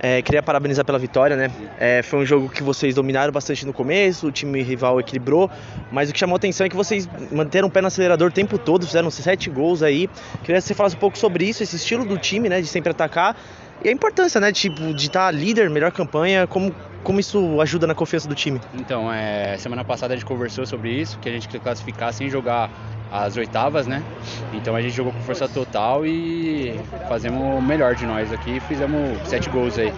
É, queria parabenizar pela vitória, né? É, foi um jogo que vocês dominaram bastante no começo, o time rival equilibrou, mas o que chamou a atenção é que vocês manteram o pé no acelerador o tempo todo, fizeram sete gols aí. Queria que você falasse um pouco sobre isso, esse estilo do time, né? De sempre atacar e a importância, né? Tipo, de estar líder, melhor campanha, como, como isso ajuda na confiança do time. Então, é, semana passada a gente conversou sobre isso, que a gente quer classificar sem jogar as oitavas, né? Então a gente jogou com força total e fazemos o melhor de nós aqui e fizemos sete gols aí.